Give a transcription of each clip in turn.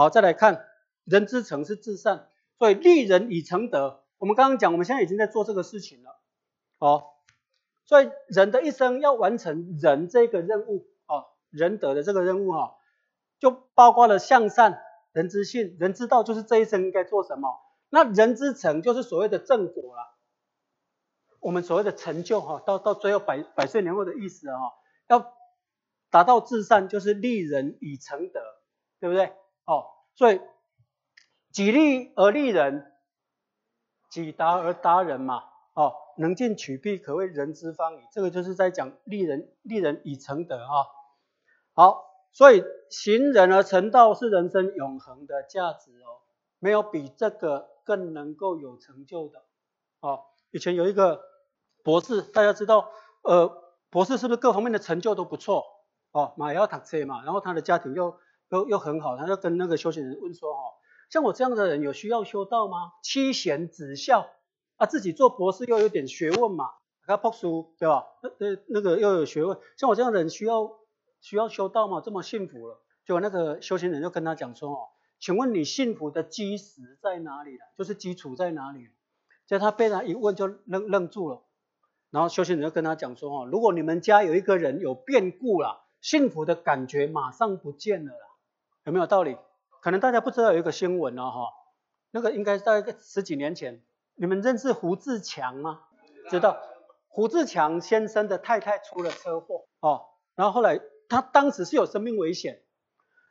好，再来看人之诚是至善，所以利人以成德。我们刚刚讲，我们现在已经在做这个事情了。好，所以人的一生要完成人这个任务，哦，仁德的这个任务哈，就包括了向善、人之信、人之道，就是这一生应该做什么。那人之成就是所谓的正果了。我们所谓的成就哈，到到最后百百岁年后的意思哈，要达到至善，就是利人以成德，对不对？哦，所以己利而利人，己达而达人嘛。哦，能进取必可谓人之方矣。这个就是在讲利人利人以成德啊。好，所以行人而成道是人生永恒的价值哦，没有比这个更能够有成就的。哦，以前有一个。博士，大家知道，呃，博士是不是各方面的成就都不错？哦，马要塔车嘛，然后他的家庭又又又很好，他就跟那个修行人问说，哦，像我这样的人有需要修道吗？妻贤子孝啊，自己做博士又有点学问嘛，他读书对吧？那那那个又有学问，像我这样的人需要需要修道吗？这么幸福了，结果那个修行人就跟他讲说，哦，请问你幸福的基石在哪里了？就是基础在哪里？就他被他一问就愣愣住了。然后修行人就跟他讲说：“哦，如果你们家有一个人有变故了，幸福的感觉马上不见了啦，有没有道理？可能大家不知道有一个新闻呢，哈，那个应该在十几年前，你们认识胡志强吗？知道，胡志强先生的太太出了车祸，哦，然后后来他当时是有生命危险，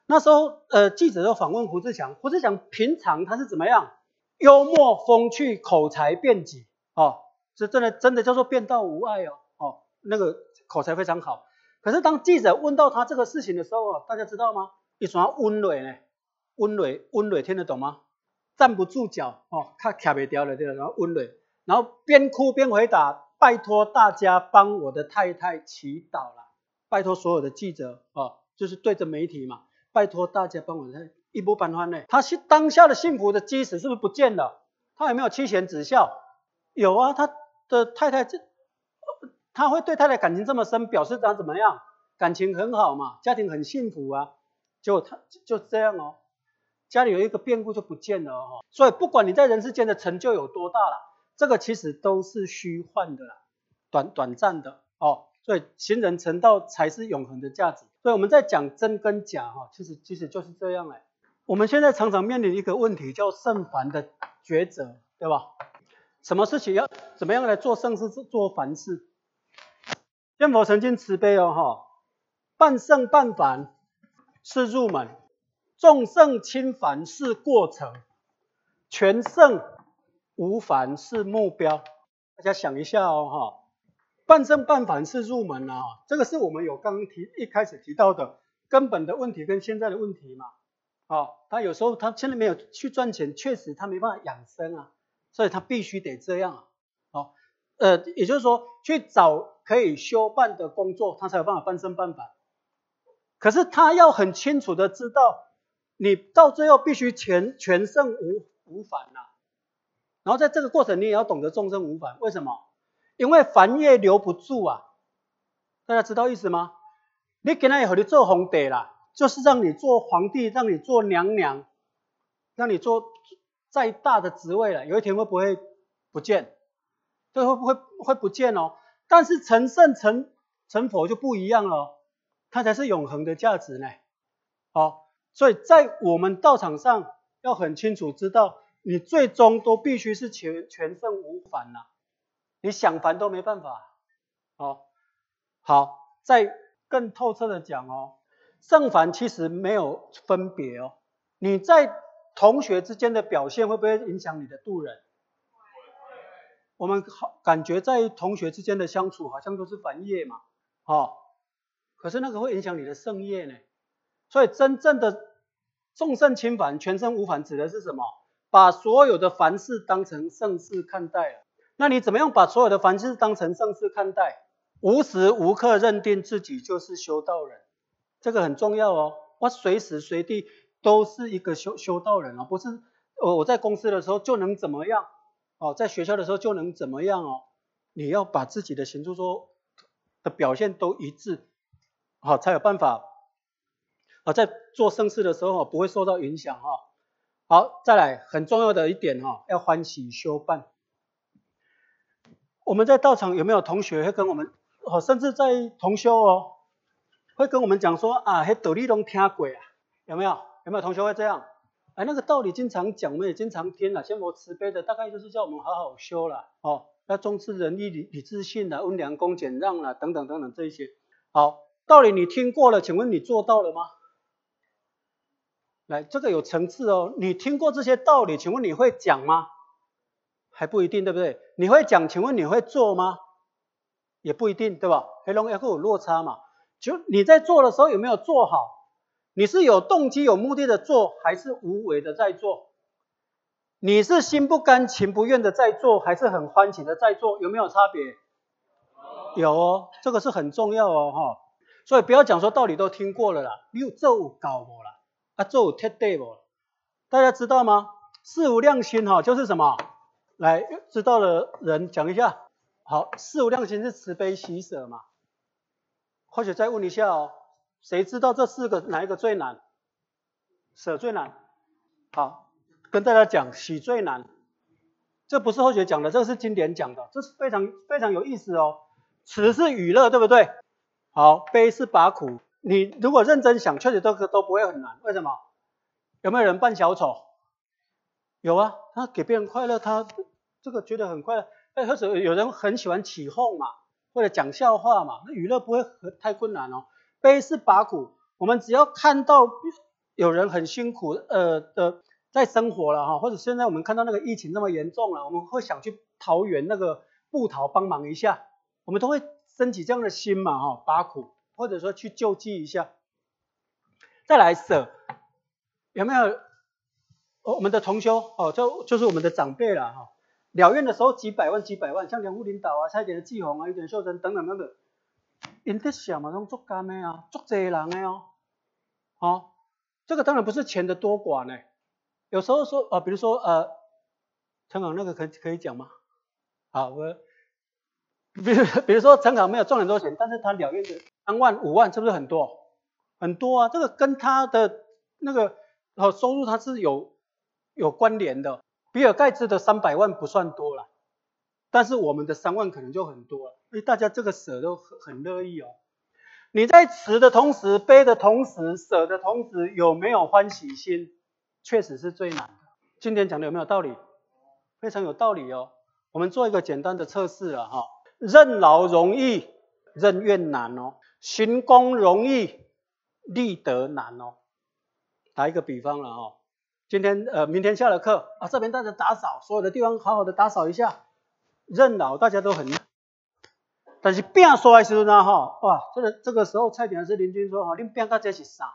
那时候呃记者就访问胡志强，胡志强平常他是怎么样？幽默风趣，口才辩捷，哦。”是真的，真的叫做变道无碍哦，哦，那个口才非常好。可是当记者问到他这个事情的时候啊，大家知道吗？一双温蕊呢，温蕊温蕊听得懂吗？站不住脚哦，他卡不掉了对然后温蕊，然后边哭边回答：拜托大家帮我的太太祈祷了，拜托所有的记者哦，就是对着媒体嘛，拜托大家帮我太一波半欢呢。他是当下的幸福的基石是不是不见了？他有没有妻贤子孝？有啊，他。的太太这，他会对太太感情这么深，表示他怎么样？感情很好嘛，家庭很幸福啊。结果他就这样哦，家里有一个变故就不见了哦。所以不管你在人世间的成就有多大了，这个其实都是虚幻的啦，短短暂的哦。所以行人成道才是永恒的价值。所以我们在讲真跟假哈，其实其实就是这样哎。我们现在常常面临一个问题，叫圣凡的抉择，对吧？什么事情要怎么样来做圣事、做凡事？天佛曾经慈悲哦，哈，半圣半凡是入门，众圣轻凡是过程，全圣无凡是目标。大家想一下哦，哈，半圣半凡是入门啊，这个是我们有刚刚提一开始提到的根本的问题跟现在的问题嘛。啊，他有时候他现在没有去赚钱，确实他没办法养生啊。所以他必须得这样啊，好，呃，也就是说去找可以修办的工作，他才有办法半身半法。可是他要很清楚的知道，你到最后必须全全胜无无反呐。然后在这个过程，你也要懂得众生无反。为什么？因为凡业留不住啊。大家知道意思吗？你给他以后你做皇帝啦，就是让你做皇帝，让你做娘娘，让你做。再大的职位了，有一天会不会不见？对，会不会会不见哦？但是成圣成成佛就不一样了，它才是永恒的价值呢。好，所以在我们道场上要很清楚知道，你最终都必须是全全胜无反呐，你想烦都没办法。好，好，再更透彻的讲哦，圣凡其实没有分别哦，你在。同学之间的表现会不会影响你的度人？我们好感觉在同学之间的相处好像都是凡业嘛，哦，可是那个会影响你的圣业呢。所以真正的众圣轻凡，全身无凡，指的是什么？把所有的凡事当成圣事看待了。那你怎么样把所有的凡事当成圣事看待？无时无刻认定自己就是修道人，这个很重要哦。我随时随地。都是一个修修道人哦，不是我我在公司的时候就能怎么样哦，在学校的时候就能怎么样哦，你要把自己的行住说的表现都一致，好才有办法啊，在做盛事的时候不会受到影响哈。好，再来很重要的一点哈，要欢喜修办。我们在道场有没有同学会跟我们，哦，甚至在同修哦，会跟我们讲说啊，嘿道理拢听过啊，有没有？有没有同学会这样？哎，那个道理经常讲，我们也经常听了。先佛慈悲的，大概就是叫我们好好修了哦，要重视仁义礼智信的温良恭俭让啦，等等等等这一些。好，道理你听过了，请问你做到了吗？来，这个有层次哦。你听过这些道理，请问你会讲吗？还不一定，对不对？你会讲，请问你会做吗？也不一定，对吧？黑龙江会有落差嘛？就你在做的时候有没有做好？你是有动机、有目的的做，还是无为的在做？你是心不甘情不愿的在做，还是很欢喜的在做？有没有差别？有哦，这个是很重要哦，哈。所以不要讲说道理都听过了啦，你有做搞过啦。啊，做贴对不？大家知道吗？四无量心哈，就是什么？来，知道的人讲一下。好，四无量心是慈悲喜舍嘛？或者再问一下哦，谁知道这四个哪一个最难？舍最难。好，跟大家讲，喜最难。这不是后学讲的，这是经典讲的，这是非常非常有意思哦。慈是娱乐，对不对？好，悲是拔苦。你如果认真想，确实都都不会很难。为什么？有没有人扮小丑？有啊，他给别人快乐，他这个觉得很快乐。哎，或者有人很喜欢起哄嘛，或者讲笑话嘛，那娱乐不会太困难哦。悲是拔苦，我们只要看到有人很辛苦，呃的在生活了哈，或者现在我们看到那个疫情那么严重了，我们会想去桃园那个布桃帮忙一下，我们都会升起这样的心嘛哈，拔苦。或者说去救济一下，再来舍，有没有？我们的同修哦，就就是我们的长辈了哈。了愿的时候几百万几百万，像梁副领导啊、蔡点的季红啊、有点秀珍等等等等，因得想嘛，拢足干的啊，足济人的哦。好，这个当然不是钱的多寡呢。有时候说啊，比如说呃，香港那个可可以讲吗？好，我。比如，比如说陈考没有赚很多钱，但是他了愿的三万五万，是不是很多？很多啊，这个跟他的那个收入他是有有关联的。比尔盖茨的三百万不算多了，但是我们的三万可能就很多了。所以大家这个舍都很很乐意哦。你在持的同时，背的同时，舍的同时，有没有欢喜心？确实是最难的。今天讲的有没有道理？非常有道理哦。我们做一个简单的测试了，哈。任劳容易，任怨难哦；行功容易，立德难哦。打一个比方了哦，今天呃，明天下了课啊，这边大家打扫，所有的地方好好的打扫一下。任劳大家都很，但是变说来时候呢哈，哇，这个这个时候蔡点是邻居说哈，你变到这是啥？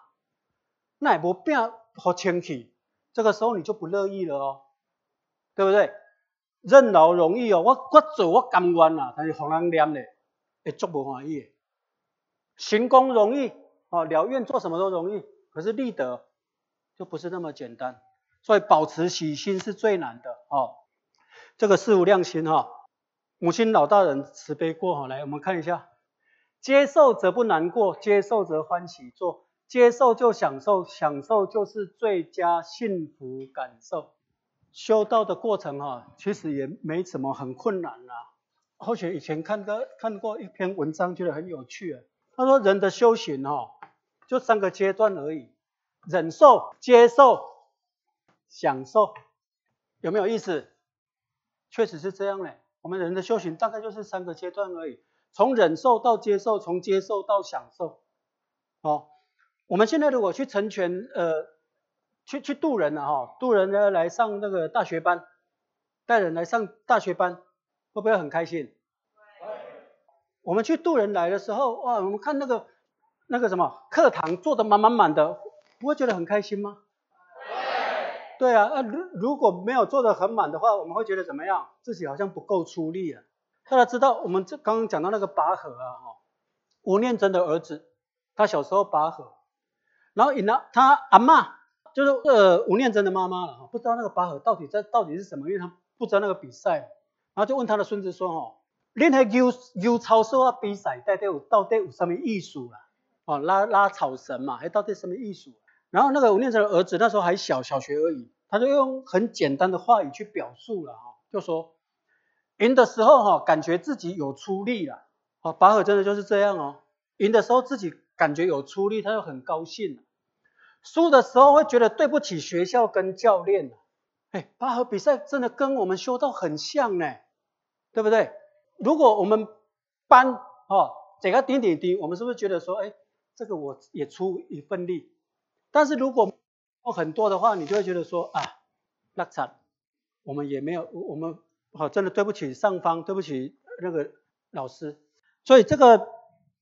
那也不变好清气，这个时候你就不乐意了哦，对不对？任劳容易哦，我我做我甘愿啦，但是互人念咧，会足无欢喜。行功容易哦，了愿做什么都容易，可是立德就不是那么简单。所以保持喜心是最难的哦。这个四无量心哈，母亲老大人慈悲过哈，来我们看一下，接受则不难过，接受则欢喜做，接受就享受，享受就是最佳幸福感受。修道的过程哈，其实也没什么很困难啦。或许以前看过看过一篇文章，觉得很有趣啊。他说人的修行哈，就三个阶段而已：忍受、接受、享受。有没有意思？确实是这样嘞。我们人的修行大概就是三个阶段而已：从忍受到接受，从接受到享受。哦，我们现在如果去成全呃。去去渡人了哈，渡人呢来上那个大学班，带人来上大学班，会不会很开心？我们去渡人来的时候，哇，我们看那个那个什么课堂坐的满满满的，不会觉得很开心吗？对。对啊，那如如果没有坐的很满的话，我们会觉得怎么样？自己好像不够出力啊。大家知道，我们这刚刚讲到那个拔河啊，哈，吴念真的儿子，他小时候拔河，然后引了他阿妈。就是呃吴念真的妈妈了哈，不知道那个拔河到底在到底是什么，因为他不知道那个比赛，然后就问他的孙子说哦，练台 U U 超说啊比赛到底有到底有什么艺术啦？哦，拉拉草绳嘛，还到底什么艺术？然后那个吴念真的儿子那时候还小，小学而已，他就用很简单的话语去表述了哈，就说赢的时候哈，感觉自己有出力了，哦，巴赫真的就是这样哦，赢的时候自己感觉有出力，他就很高兴；输的时候会觉得对不起学校跟教练哎，拔河比赛真的跟我们修道很像呢，对不对？如果我们班哦，整个点点滴，我们是不是觉得说，哎，这个我也出一份力？但是如果很多的话，你就会觉得说啊，那惨，我们也没有，我们好真的对不起上方，对不起那个老师。所以这个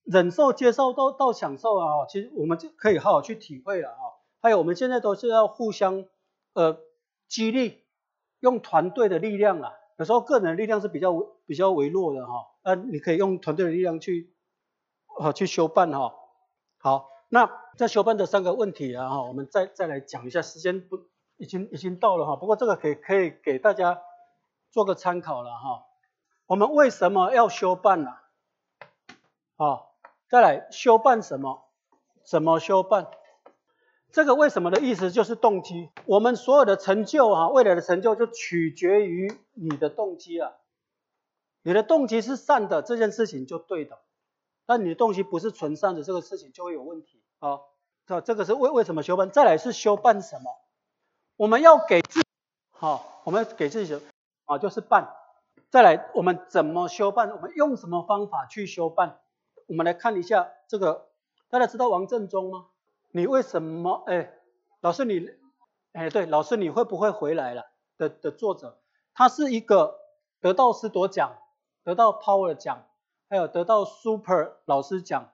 忍受、接受到到享受啊，其实我们就可以好好去体会了啊。还有我们现在都是要互相呃激励，用团队的力量啊。有时候个人的力量是比较比较微弱的哈，那你可以用团队的力量去，啊去修办哈。好，那在修办的三个问题啊哈，我们再再来讲一下，时间不已经已经到了哈，不过这个可以可以给大家做个参考了哈。我们为什么要修办呢？好，再来修办什么？怎么修办？这个为什么的意思就是动机，我们所有的成就啊，未来的成就就取决于你的动机啊。你的动机是善的，这件事情就对的；但你的动机不是纯善的，这个事情就会有问题啊。这这个是为为什么修办？再来是修办什么？我们要给自好，我们给自己啊，就是办。再来，我们怎么修办？我们用什么方法去修办？我们来看一下这个，大家知道王振中吗？你为什么？哎，老师你，哎对，老师你会不会回来了？的的作者，他是一个得到斯铎奖、得到 Power 奖，还有得到 Super 老师奖，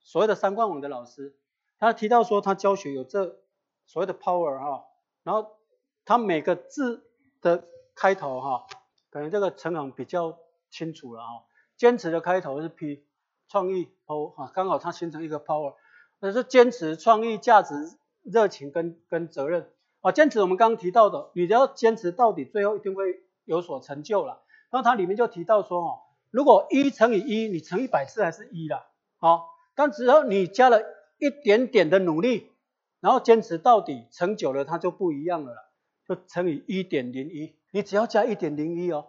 所谓的三冠王的老师。他提到说他教学有这所谓的 Power 哈，然后他每个字的开头哈，可能这个陈恒比较清楚了哈。坚持的开头是 P，创意 O 哈，刚好它形成一个 Power。那是坚持、创意、价值、热情跟跟责任啊。坚持我们刚刚提到的，你只要坚持到底，最后一定会有所成就了。那它里面就提到说，哦，如果一乘以一，你乘一百次还是一了，好，但只要你加了一点点的努力，然后坚持到底，乘久了它就不一样了，就乘以一点零一。你只要加一点零一哦，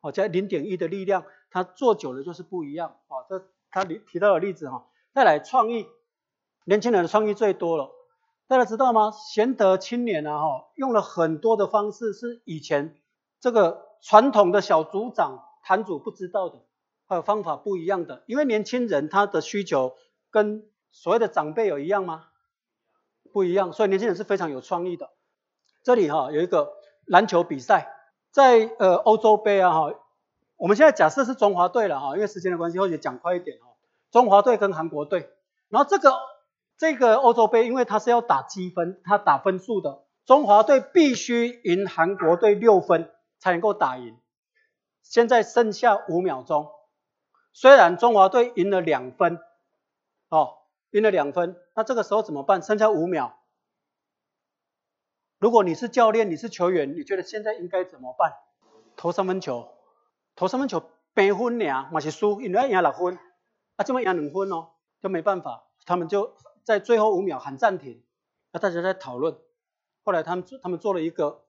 哦，加零点一的力量，它做久了就是不一样啊。这他提提到的例子哈，再来创意。年轻人的创意最多了，大家知道吗？贤德青年啊，哈，用了很多的方式，是以前这个传统的小组长、坛主不知道的，还有方法不一样的。因为年轻人他的需求跟所谓的长辈有一样吗？不一样，所以年轻人是非常有创意的。这里哈有一个篮球比赛，在呃欧洲杯啊，哈，我们现在假设是中华队了哈，因为时间的关系，或者讲快一点哈，中华队跟韩国队，然后这个。这个欧洲杯，因为它是要打积分，它打分数的，中华队必须赢韩国队六分才能够打赢。现在剩下五秒钟，虽然中华队赢了两分，哦，赢了两分，那这个时候怎么办？剩下五秒，如果你是教练，你是球员，你觉得现在应该怎么办？投三分球，投三分球，平分俩，嘛是输，因为赢六分，啊，这么赢两分哦，就没办法，他们就。在最后五秒喊暂停，啊大家在讨论。后来他们他们做了一个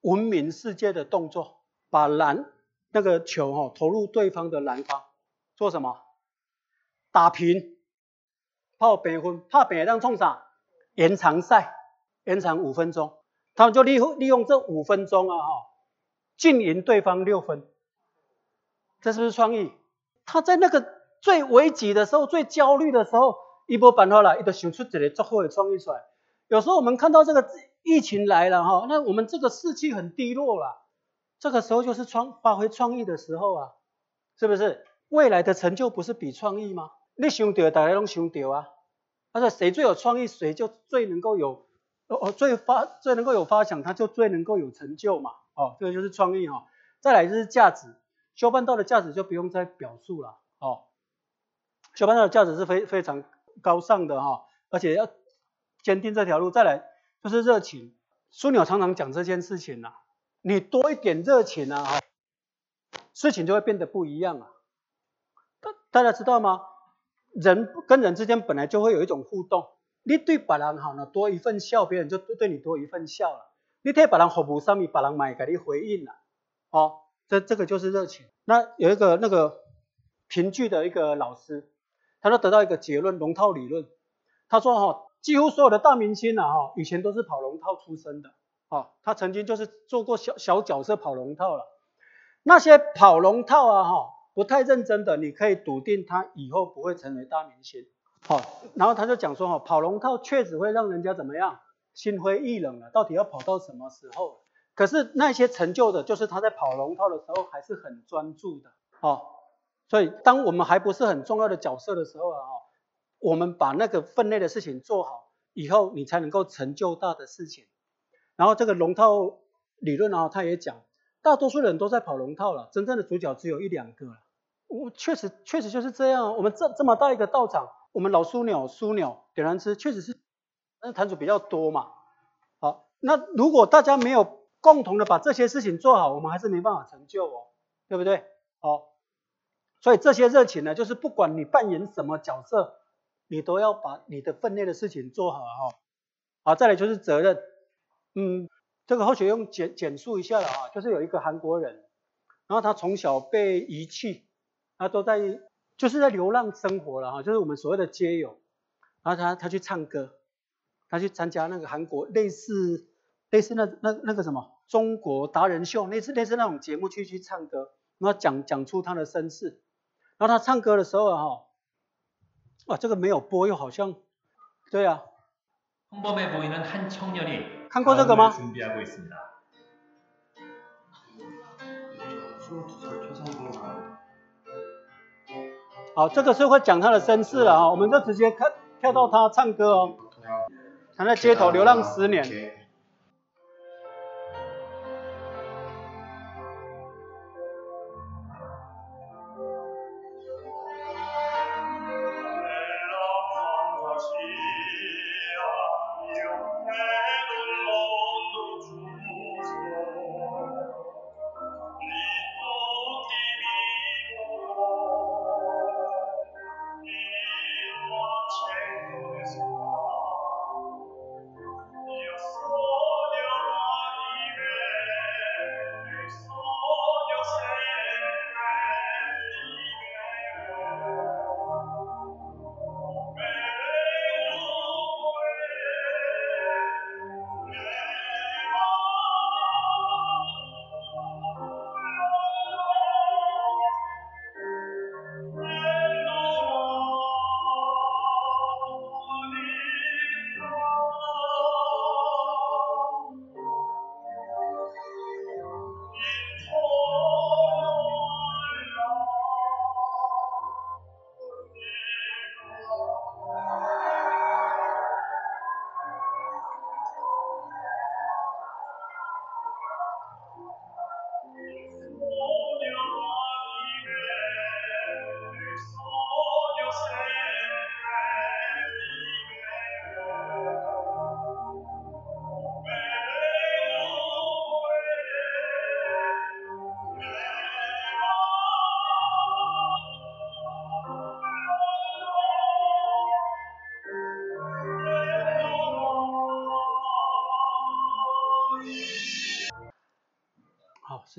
闻名世界的动作，把篮那个球哈投入对方的篮筐，做什么？打平，泡比分，怕比让冲啥？延长赛，延长五分钟，他们就利利用这五分钟啊哈，进赢对方六分。这是不是创意？他在那个最危急的时候，最焦虑的时候。一波办好了，伊就想出一个足好的创意出来。有时候我们看到这个疫情来了哈，那我们这个士气很低落了，这个时候就是创发挥创意的时候啊，是不是？未来的成就不是比创意吗？你想到，大家拢想到啊。他说谁最有创意，谁就最能够有哦最发最能够有发想，他就最能够有成就嘛。哦，这个就是创意哈。再来就是价值，修办道的价值就不用再表述了。哦，修办道的价值是非非常。高尚的哈，而且要坚定这条路。再来就是热情，枢纽常常讲这件事情呐，你多一点热情啊，哈，事情就会变得不一样啊。大大家知道吗？人跟人之间本来就会有一种互动，你对别人好呢，多一份笑，别人就对你多一份笑了。你替别人服务上面，别人买给你回应了，哦，这这个就是热情。那有一个那个评剧的一个老师，他就得到一个结论，龙套理论。他说哈，几乎所有的大明星啊哈，以前都是跑龙套出身的，哦，他曾经就是做过小小角色跑龙套了。那些跑龙套啊哈，不太认真的，你可以笃定他以后不会成为大明星。好，然后他就讲说哈，跑龙套确实会让人家怎么样？心灰意冷了，到底要跑到什么时候？可是那些成就的，就是他在跑龙套的时候还是很专注的，哦。所以当我们还不是很重要的角色的时候啊，我们把那个分内的事情做好以后，你才能够成就大的事情。然后这个龙套理论啊，他也讲，大多数人都在跑龙套了，真正的主角只有一两个了。我确实确实就是这样，我们这这么大一个道场，我们老枢纽枢纽点燃吃，确实是。那坛主比较多嘛，好，那如果大家没有共同的把这些事情做好，我们还是没办法成就哦，对不对？好，所以这些热情呢，就是不管你扮演什么角色，你都要把你的分内的事情做好哈。好，再来就是责任，嗯，这个或许用简简述一下了啊，就是有一个韩国人，然后他从小被遗弃，他都在就是在流浪生活了哈，就是我们所谓的街友，然后他他去唱歌。他去参加那个韩国类似类似那那那个什么中国达人秀，类似类似那种节目去去唱歌，然后讲讲出他的身世。然后他唱歌的时候啊，哈，哇，这个没有播，又好像，对啊。看过这个吗？好，这个是会讲他的身世了啊，我们就直接看跳到他唱歌哦。他在街头流浪十年。时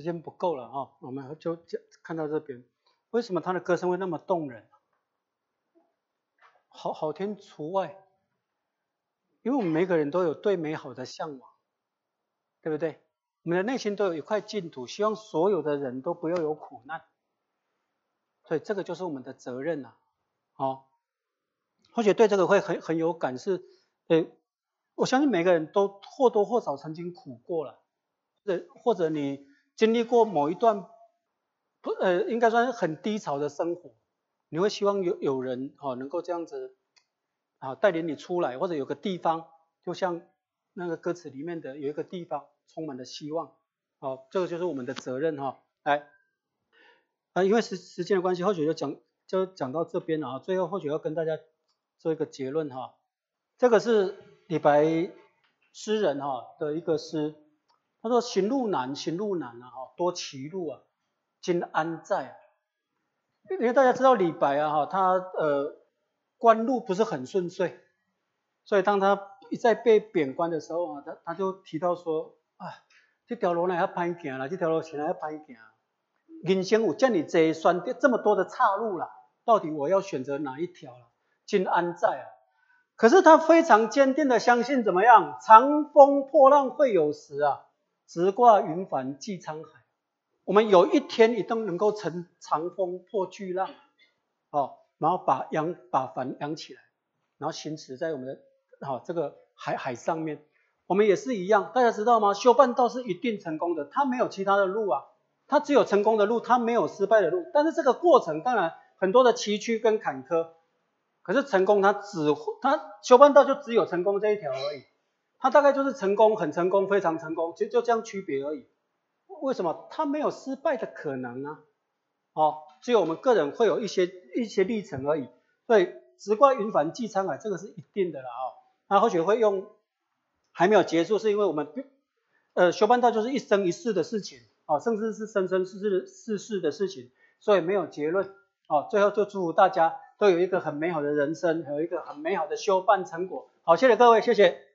间不够了哈，我们就看到这边，为什么他的歌声会那么动人？好好听除外，因为我们每个人都有对美好的向往，对不对？我们的内心都有一块净土，希望所有的人都不要有苦难，所以这个就是我们的责任呐。好，或许对这个会很很有感，是，呃，我相信每个人都或多或少曾经苦过了，或者或者你。经历过某一段不呃，应该算是很低潮的生活，你会希望有有人哦能够这样子啊带领你出来，或者有个地方，就像那个歌词里面的有一个地方充满了希望，好，这个就是我们的责任哈。来啊，因为时时间的关系，或许就讲就讲到这边了啊。最后或许要跟大家做一个结论哈，这个是李白诗人哈的一个诗。他说：“行路难，行路难啊！多歧路啊，今安在啊？因为大家知道李白啊，哈，他呃官路不是很顺遂，所以当他一再被贬官的时候啊，他他就提到说啊，这条路呢要歹行了，这条路现在要歹行，人生有这么多选择，这么多的岔路了，到底我要选择哪一条了？今安在啊？可是他非常坚定的相信怎么样？长风破浪会有时啊，直挂云帆济沧海。我们有一天一定能够乘长风破巨浪，哦，然后把扬把帆扬起来，然后行驶在我们的好这个海海上面。我们也是一样，大家知道吗？修半道是一定成功的，他没有其他的路啊，他只有成功的路，他没有失败的路。但是这个过程当然很多的崎岖跟坎坷。可是成功，他只他修半道就只有成功这一条而已，他大概就是成功，很成功，非常成功，其实就这样区别而已。为什么？他没有失败的可能呢，哦，只有我们个人会有一些一些历程而已。所以直挂云帆济沧海，这个是一定的了啊。他或许会用还没有结束，是因为我们呃修半道就是一生一世的事情啊，甚至是生生世世世世的事情，所以没有结论哦。最后就祝福大家。都有一个很美好的人生，有一个很美好的修办成果。好，谢谢各位，谢谢。